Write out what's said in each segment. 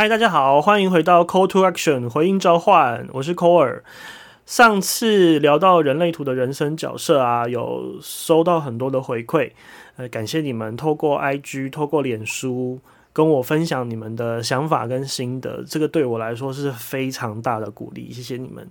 嗨，大家好，欢迎回到 Call to Action 回应召唤，我是 Cole。上次聊到人类图的人生角色啊，有收到很多的回馈，呃，感谢你们透过 IG、透过脸书跟我分享你们的想法跟心得，这个对我来说是非常大的鼓励，谢谢你们。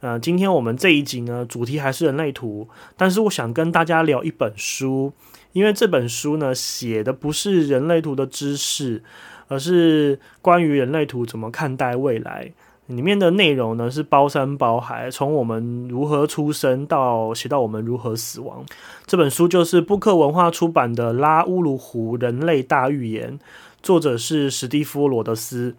呃，今天我们这一集呢，主题还是人类图，但是我想跟大家聊一本书，因为这本书呢写的不是人类图的知识，而是关于人类图怎么看待未来。里面的内容呢是包山包海，从我们如何出生到写到我们如何死亡。这本书就是布克文化出版的《拉乌鲁湖人类大预言》，作者是史蒂夫罗德斯。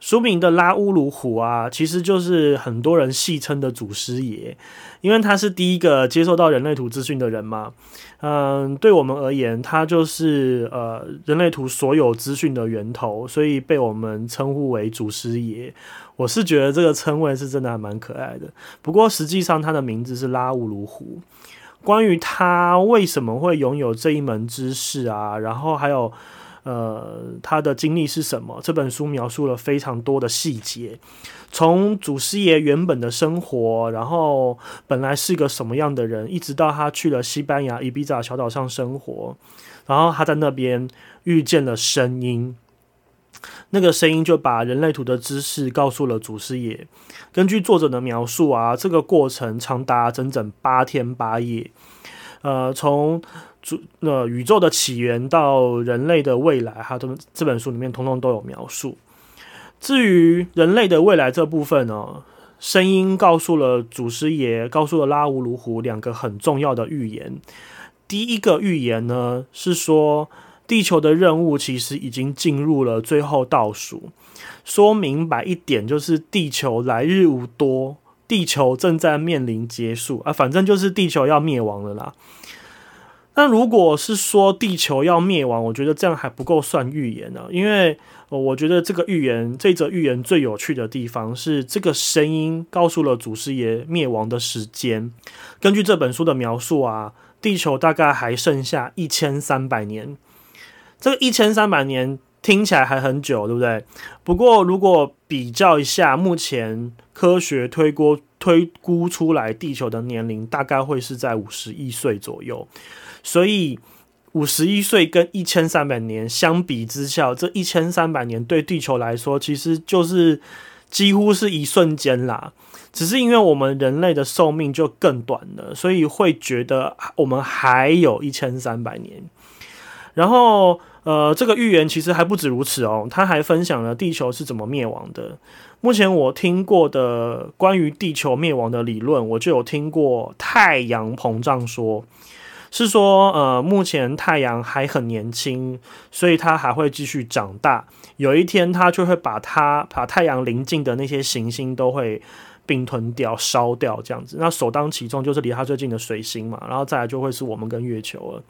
书名的拉乌鲁虎啊，其实就是很多人戏称的祖师爷，因为他是第一个接受到人类图资讯的人嘛。嗯，对我们而言，他就是呃人类图所有资讯的源头，所以被我们称呼为祖师爷。我是觉得这个称谓是真的还蛮可爱的。不过实际上他的名字是拉乌鲁虎。关于他为什么会拥有这一门知识啊，然后还有。呃，他的经历是什么？这本书描述了非常多的细节，从祖师爷原本的生活，然后本来是个什么样的人，一直到他去了西班牙伊比萨小岛上生活，然后他在那边遇见了声音，那个声音就把人类图的知识告诉了祖师爷。根据作者的描述啊，这个过程长达整整八天八夜。呃，从主那宇宙的起源到人类的未来，哈，这这本书里面通通都有描述。至于人类的未来这部分呢，声音告诉了祖师爷，告诉了拉乌鲁虎两个很重要的预言。第一个预言呢是说，地球的任务其实已经进入了最后倒数。说明白一点，就是地球来日无多。地球正在面临结束啊，反正就是地球要灭亡了啦。那如果是说地球要灭亡，我觉得这样还不够算预言呢，因为我觉得这个预言，这则预言最有趣的地方是，这个声音告诉了祖师爷灭亡的时间。根据这本书的描述啊，地球大概还剩下一千三百年。这个一千三百年。听起来还很久，对不对？不过如果比较一下，目前科学推估推估出来地球的年龄大概会是在五十亿岁左右。所以五十亿岁跟一千三百年相比之下，这一千三百年对地球来说其实就是几乎是一瞬间啦。只是因为我们人类的寿命就更短了，所以会觉得我们还有一千三百年。然后。呃，这个预言其实还不止如此哦，他还分享了地球是怎么灭亡的。目前我听过的关于地球灭亡的理论，我就有听过太阳膨胀说，是说呃，目前太阳还很年轻，所以它还会继续长大，有一天它就会把它把太阳临近的那些行星都会并吞掉、烧掉这样子。那首当其冲就是离它最近的水星嘛，然后再来就会是我们跟月球了。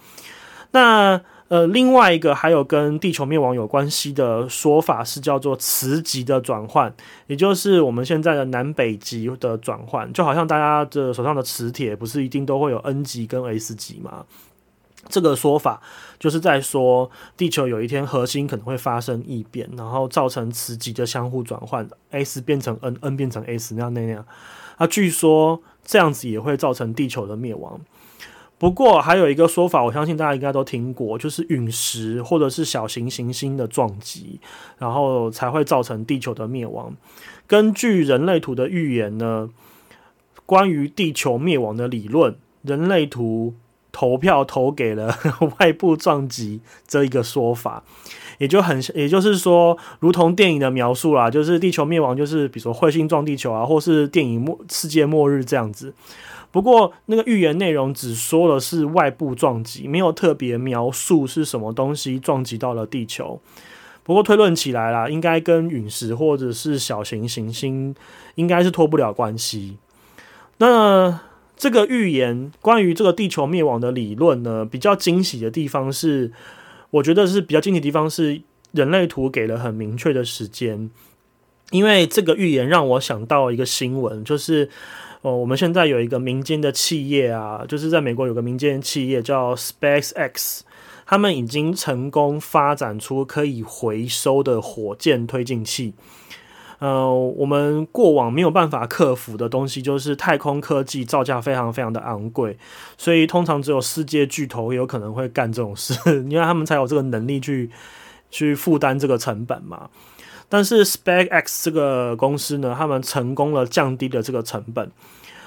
那呃，另外一个还有跟地球灭亡有关系的说法是叫做磁极的转换，也就是我们现在的南北极的转换，就好像大家的手上的磁铁不是一定都会有 N 极跟 S 极吗？这个说法就是在说地球有一天核心可能会发生异变，然后造成磁极的相互转换，S 变成 N，N 变成 S 那样那样。啊，据说这样子也会造成地球的灭亡。不过还有一个说法，我相信大家应该都听过，就是陨石或者是小型行星的撞击，然后才会造成地球的灭亡。根据人类图的预言呢，关于地球灭亡的理论，人类图投票投给了 外部撞击这一个说法，也就很，也就是说，如同电影的描述啦，就是地球灭亡就是比如说彗星撞地球啊，或是电影末世界末日这样子。不过，那个预言内容只说了是外部撞击，没有特别描述是什么东西撞击到了地球。不过推论起来啦，应该跟陨石或者是小型行星应该是脱不了关系。那这个预言关于这个地球灭亡的理论呢，比较惊喜的地方是，我觉得是比较惊喜的地方是人类图给了很明确的时间，因为这个预言让我想到一个新闻，就是。哦，我们现在有一个民间的企业啊，就是在美国有个民间企业叫 SpaceX，他们已经成功发展出可以回收的火箭推进器。呃，我们过往没有办法克服的东西，就是太空科技造价非常非常的昂贵，所以通常只有世界巨头有可能会干这种事，因为他们才有这个能力去去负担这个成本嘛。但是 SpaceX 这个公司呢，他们成功了降低了这个成本。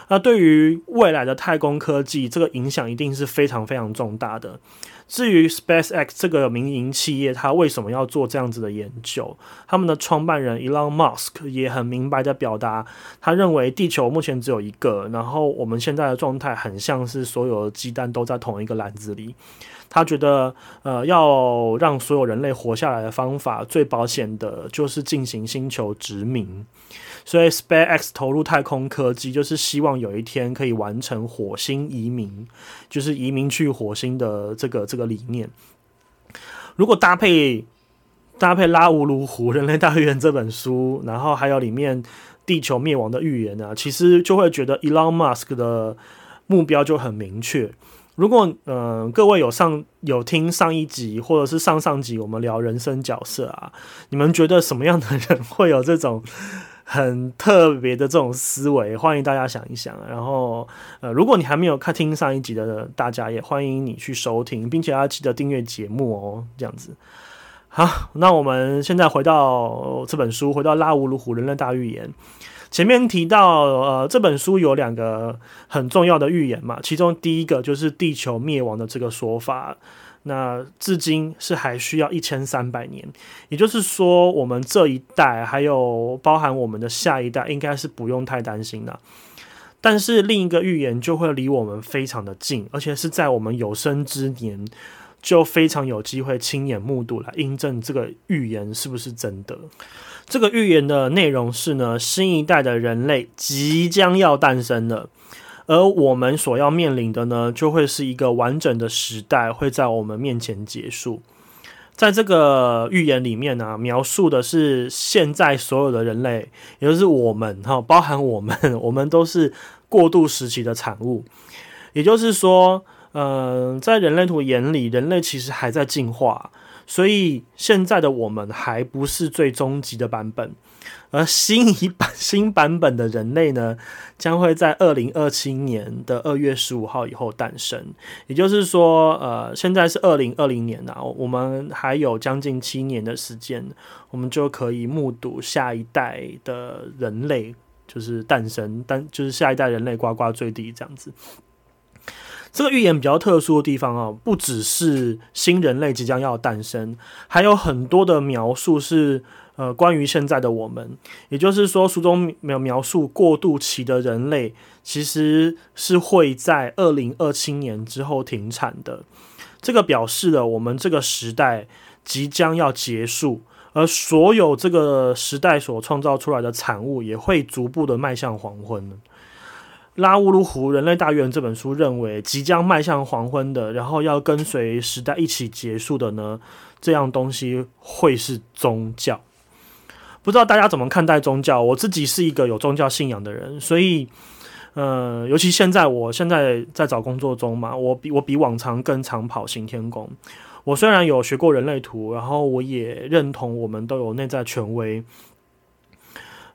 那对于未来的太空科技，这个影响一定是非常非常重大的。至于 SpaceX 这个民营企业，它为什么要做这样子的研究？他们的创办人 Elon Musk 也很明白的表达，他认为地球目前只有一个，然后我们现在的状态很像是所有的鸡蛋都在同一个篮子里。他觉得，呃，要让所有人类活下来的方法，最保险的就是进行星球殖民。所以，SpaceX 投入太空科技，就是希望有一天可以完成火星移民，就是移民去火星的这个这个理念。如果搭配搭配《拉乌卢湖人类大预言》这本书，然后还有里面地球灭亡的预言呢，其实就会觉得 Elon Musk 的目标就很明确。如果嗯各位有上有听上一集或者是上上集我们聊人生角色啊，你们觉得什么样的人会有这种？很特别的这种思维，欢迎大家想一想。然后，呃，如果你还没有看听上一集的，大家也欢迎你去收听，并且要记得订阅节目哦。这样子，好，那我们现在回到这本书，回到拉乌鲁虎人类大预言。前面提到，呃，这本书有两个很重要的预言嘛，其中第一个就是地球灭亡的这个说法。那至今是还需要一千三百年，也就是说，我们这一代还有包含我们的下一代，应该是不用太担心的。但是另一个预言就会离我们非常的近，而且是在我们有生之年就非常有机会亲眼目睹来印证这个预言是不是真的。这个预言的内容是呢，新一代的人类即将要诞生了。而我们所要面临的呢，就会是一个完整的时代会在我们面前结束。在这个预言里面呢，描述的是现在所有的人类，也就是我们哈，包含我们，我们都是过渡时期的产物。也就是说，嗯，在人类图眼里，人类其实还在进化，所以现在的我们还不是最终极的版本。而新一版新版本的人类呢，将会在二零二七年的二月十五号以后诞生。也就是说，呃，现在是二零二零年啊，我们还有将近七年的时间，我们就可以目睹下一代的人类就是诞生，但就是下一代人类呱呱坠地这样子。这个预言比较特殊的地方啊，不只是新人类即将要诞生，还有很多的描述是。呃，关于现在的我们，也就是说，书中描描述过渡期的人类，其实是会在二零二七年之后停产的。这个表示了我们这个时代即将要结束，而所有这个时代所创造出来的产物，也会逐步的迈向黄昏。拉乌鲁湖人类大预言这本书认为，即将迈向黄昏的，然后要跟随时代一起结束的呢，这样东西会是宗教。不知道大家怎么看待宗教？我自己是一个有宗教信仰的人，所以，呃，尤其现在，我现在在找工作中嘛，我比我比往常更常跑行天宫。我虽然有学过人类图，然后我也认同我们都有内在权威。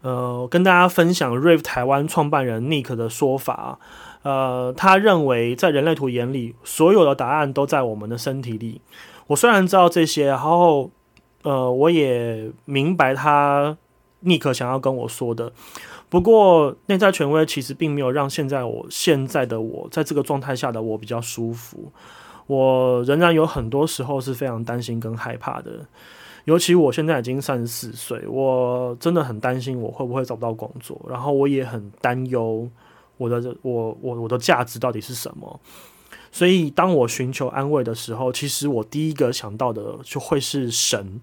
呃，跟大家分享 Rave 台湾创办人 Nick 的说法，呃，他认为在人类图眼里，所有的答案都在我们的身体里。我虽然知道这些，然后。呃，我也明白他尼克想要跟我说的，不过内在权威其实并没有让现在我现在的我在这个状态下的我比较舒服。我仍然有很多时候是非常担心跟害怕的，尤其我现在已经三十四岁，我真的很担心我会不会找不到工作，然后我也很担忧我的我我我的价值到底是什么。所以，当我寻求安慰的时候，其实我第一个想到的就会是神。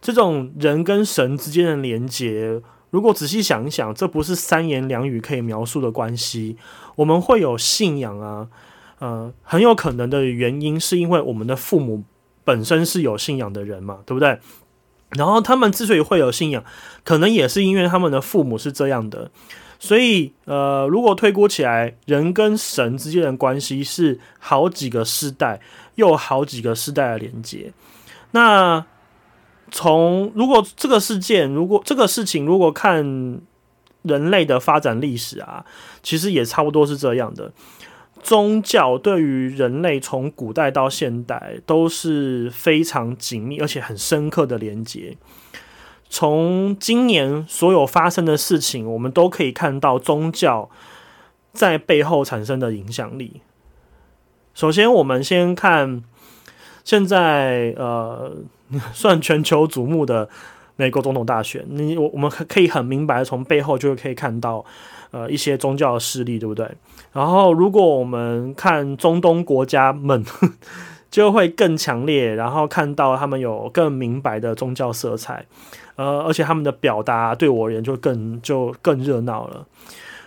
这种人跟神之间的连接，如果仔细想一想，这不是三言两语可以描述的关系。我们会有信仰啊，呃，很有可能的原因是因为我们的父母本身是有信仰的人嘛，对不对？然后他们之所以会有信仰，可能也是因为他们的父母是这样的。所以，呃，如果推估起来，人跟神之间的关系是好几个世代，又好几个世代的连接。那从如果这个事件，如果这个事情，如果看人类的发展历史啊，其实也差不多是这样的。宗教对于人类从古代到现代都是非常紧密而且很深刻的连接。从今年所有发生的事情，我们都可以看到宗教在背后产生的影响力。首先，我们先看现在呃，算全球瞩目的美国总统大选。你我我们可以很明白，从背后就可以看到呃一些宗教的势力，对不对？然后，如果我们看中东国家们。就会更强烈，然后看到他们有更明白的宗教色彩，呃，而且他们的表达对我而言就更就更热闹了。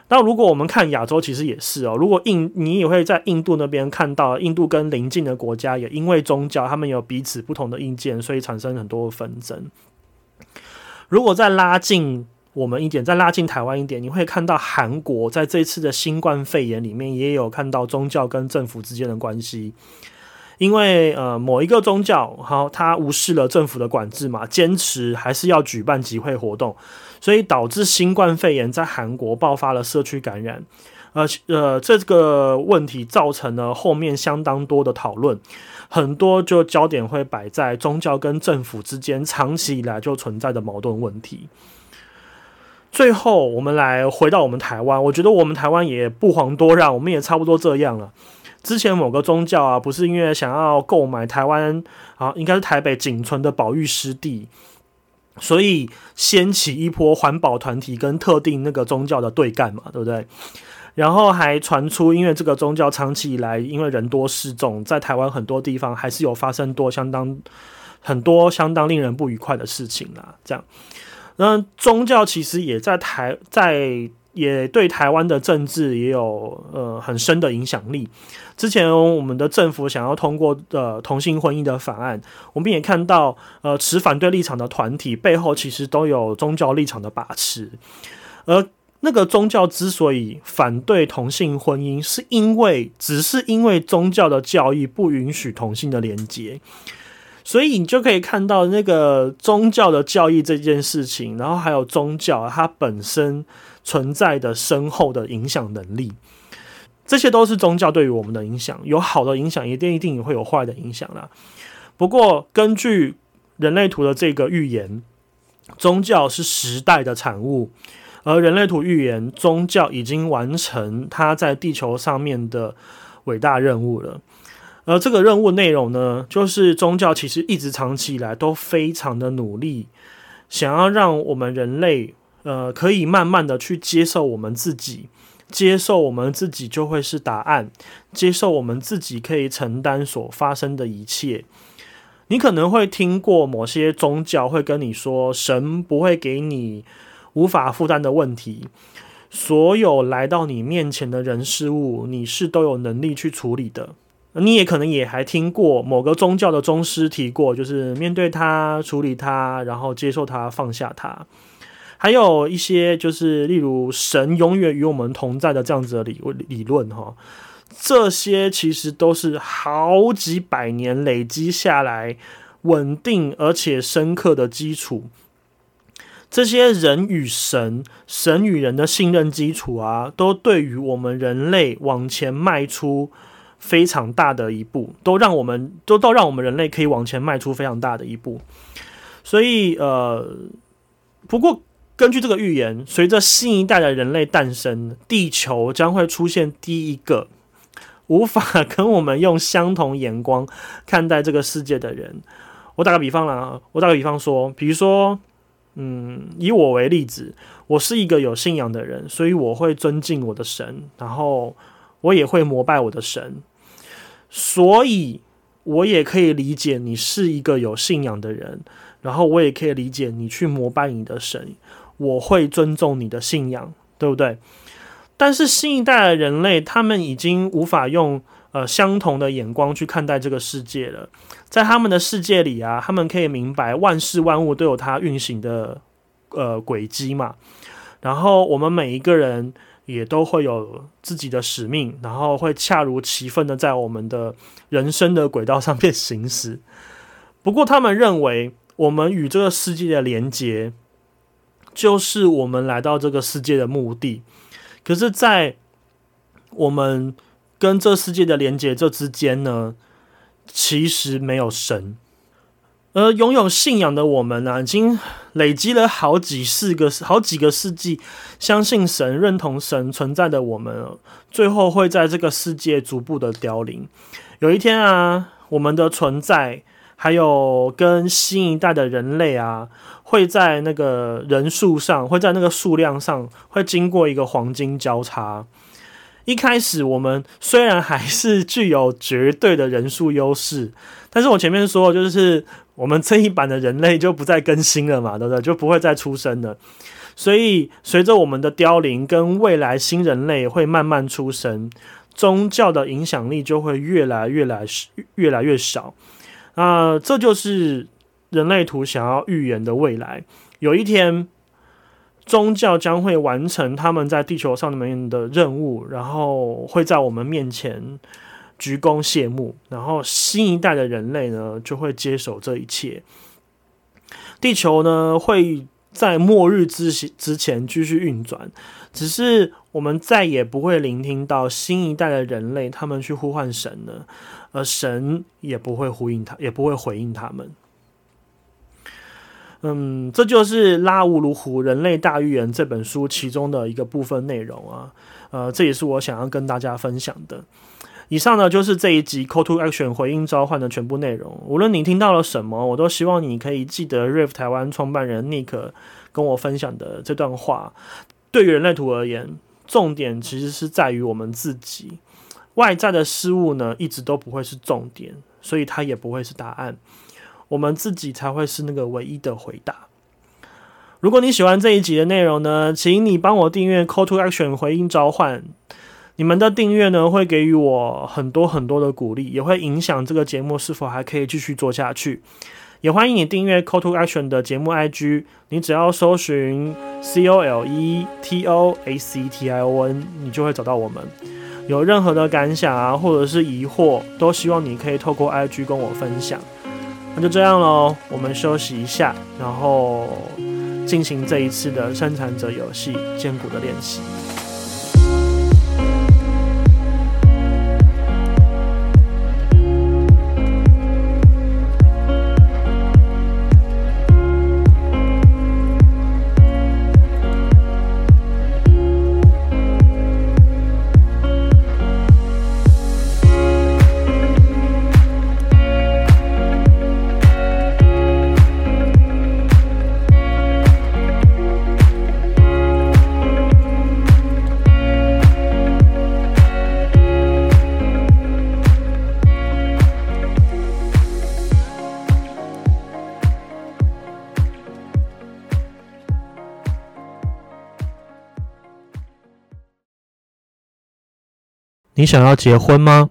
那如果我们看亚洲，其实也是哦。如果印你也会在印度那边看到，印度跟邻近的国家也因为宗教，他们有彼此不同的意见，所以产生很多纷争。如果再拉近我们一点，再拉近台湾一点，你会看到韩国在这次的新冠肺炎里面也有看到宗教跟政府之间的关系。因为呃某一个宗教好，他无视了政府的管制嘛，坚持还是要举办集会活动，所以导致新冠肺炎在韩国爆发了社区感染，呃呃这个问题造成了后面相当多的讨论，很多就焦点会摆在宗教跟政府之间长期以来就存在的矛盾问题。最后我们来回到我们台湾，我觉得我们台湾也不遑多让，我们也差不多这样了。之前某个宗教啊，不是因为想要购买台湾啊，应该是台北仅存的保育湿地，所以掀起一波环保团体跟特定那个宗教的对干嘛，对不对？然后还传出，因为这个宗教长期以来因为人多势众，在台湾很多地方还是有发生多相当很多相当令人不愉快的事情啦。这样，那宗教其实也在台在。也对台湾的政治也有呃很深的影响力。之前我们的政府想要通过呃同性婚姻的法案，我们也看到呃持反对立场的团体背后其实都有宗教立场的把持。而那个宗教之所以反对同性婚姻，是因为只是因为宗教的教义不允许同性的连接，所以你就可以看到那个宗教的教义这件事情，然后还有宗教它本身。存在的深厚的影响能力，这些都是宗教对于我们的影响。有好的影响，一定一定也会有坏的影响啦。不过，根据人类图的这个预言，宗教是时代的产物，而人类图预言宗教已经完成它在地球上面的伟大任务了。而这个任务内容呢，就是宗教其实一直长期以来都非常的努力，想要让我们人类。呃，可以慢慢的去接受我们自己，接受我们自己就会是答案，接受我们自己可以承担所发生的一切。你可能会听过某些宗教会跟你说，神不会给你无法负担的问题，所有来到你面前的人事物，你是都有能力去处理的。你也可能也还听过某个宗教的宗师提过，就是面对他，处理他，然后接受他，放下他。还有一些就是，例如神永远与我们同在的这样子的理理论哈，这些其实都是好几百年累积下来稳定而且深刻的基础。这些人与神、神与人的信任基础啊，都对于我们人类往前迈出非常大的一步，都让我们都都让我们人类可以往前迈出非常大的一步。所以呃，不过。根据这个预言，随着新一代的人类诞生，地球将会出现第一个 无法跟我们用相同眼光看待这个世界的人。我打个比方啦，我打个比方说，比如说，嗯，以我为例子，我是一个有信仰的人，所以我会尊敬我的神，然后我也会膜拜我的神，所以我也可以理解你是一个有信仰的人，然后我也可以理解你去膜拜你的神。我会尊重你的信仰，对不对？但是新一代的人类，他们已经无法用呃相同的眼光去看待这个世界了。在他们的世界里啊，他们可以明白万事万物都有它运行的呃轨迹嘛。然后我们每一个人也都会有自己的使命，然后会恰如其分的在我们的人生的轨道上面行驶。不过，他们认为我们与这个世界的连接，就是我们来到这个世界的目的。可是，在我们跟这世界的连接这之间呢，其实没有神。而拥有信仰的我们呢，已经累积了好几四个、好几个世纪，相信神、认同神存在的我们，最后会在这个世界逐步的凋零。有一天啊，我们的存在，还有跟新一代的人类啊，会在那个人数上，会在那个数量上，会经过一个黄金交叉。一开始我们虽然还是具有绝对的人数优势，但是我前面说就是我们这一版的人类就不再更新了嘛，对不对？就不会再出生了。所以随着我们的凋零，跟未来新人类会慢慢出生，宗教的影响力就会越来越来越来越少。啊，这就是人类图想要预言的未来。有一天。宗教将会完成他们在地球上面的任务，然后会在我们面前鞠躬谢幕，然后新一代的人类呢就会接手这一切。地球呢会在末日之之前继续运转，只是我们再也不会聆听到新一代的人类他们去呼唤神了，而神也不会呼应他，也不会回应他们。嗯，这就是《拉乌鲁虎人类大预言》这本书其中的一个部分内容啊。呃，这也是我想要跟大家分享的。以上呢，就是这一集 Call to Action 回应召唤的全部内容。无论你听到了什么，我都希望你可以记得 Rive 台湾创办人 Nick 跟我分享的这段话。对于人类图而言，重点其实是在于我们自己。外在的事物呢，一直都不会是重点，所以它也不会是答案。我们自己才会是那个唯一的回答。如果你喜欢这一集的内容呢，请你帮我订阅 Call to Action 回应召唤。你们的订阅呢，会给予我很多很多的鼓励，也会影响这个节目是否还可以继续做下去。也欢迎你订阅 Call to Action 的节目 IG，你只要搜寻 C O L E T O A C T I O N，你就会找到我们。有任何的感想啊，或者是疑惑，都希望你可以透过 IG 跟我分享。那就这样喽，我们休息一下，然后进行这一次的生产者游戏坚果的练习。你想要结婚吗？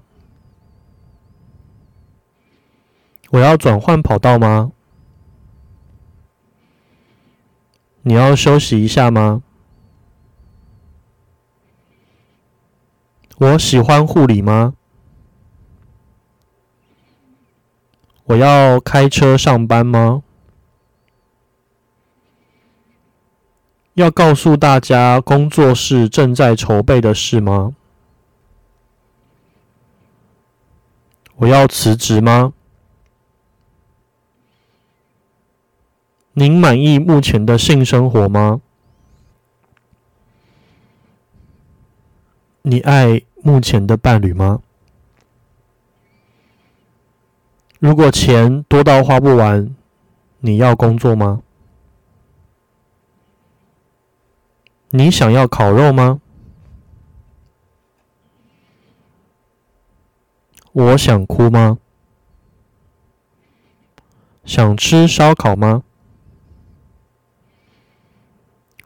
我要转换跑道吗？你要休息一下吗？我喜欢护理吗？我要开车上班吗？要告诉大家工作室正在筹备的事吗？我要辞职吗？您满意目前的性生活吗？你爱目前的伴侣吗？如果钱多到花不完，你要工作吗？你想要烤肉吗？我想哭吗？想吃烧烤吗？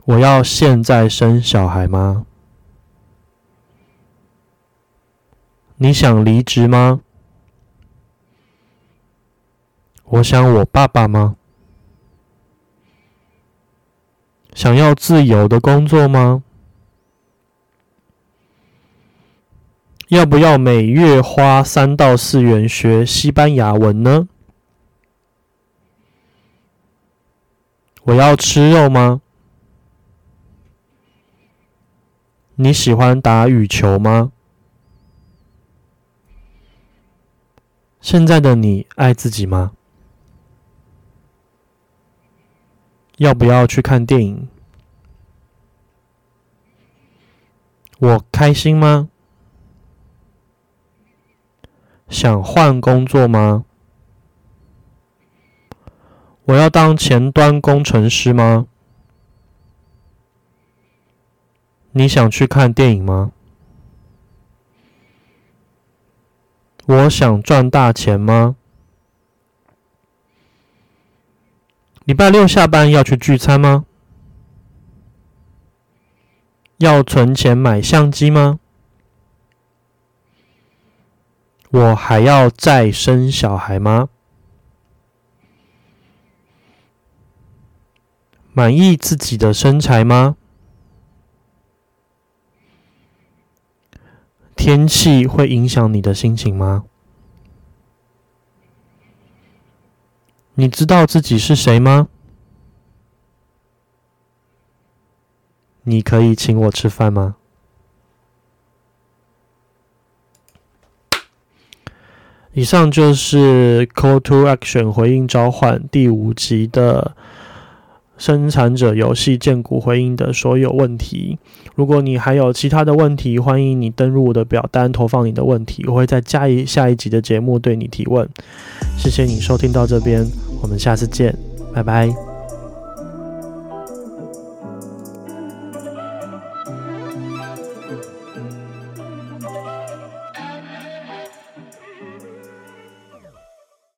我要现在生小孩吗？你想离职吗？我想我爸爸吗？想要自由的工作吗？要不要每月花三到四元学西班牙文呢？我要吃肉吗？你喜欢打羽球吗？现在的你爱自己吗？要不要去看电影？我开心吗？想换工作吗？我要当前端工程师吗？你想去看电影吗？我想赚大钱吗？礼拜六下班要去聚餐吗？要存钱买相机吗？我还要再生小孩吗？满意自己的身材吗？天气会影响你的心情吗？你知道自己是谁吗？你可以请我吃饭吗？以上就是《Call to Action》回应召唤第五集的。生产者游戏建股回应的所有问题。如果你还有其他的问题，欢迎你登录我的表单投放你的问题，我会在下一下一集的节目对你提问。谢谢你收听到这边，我们下次见，拜拜。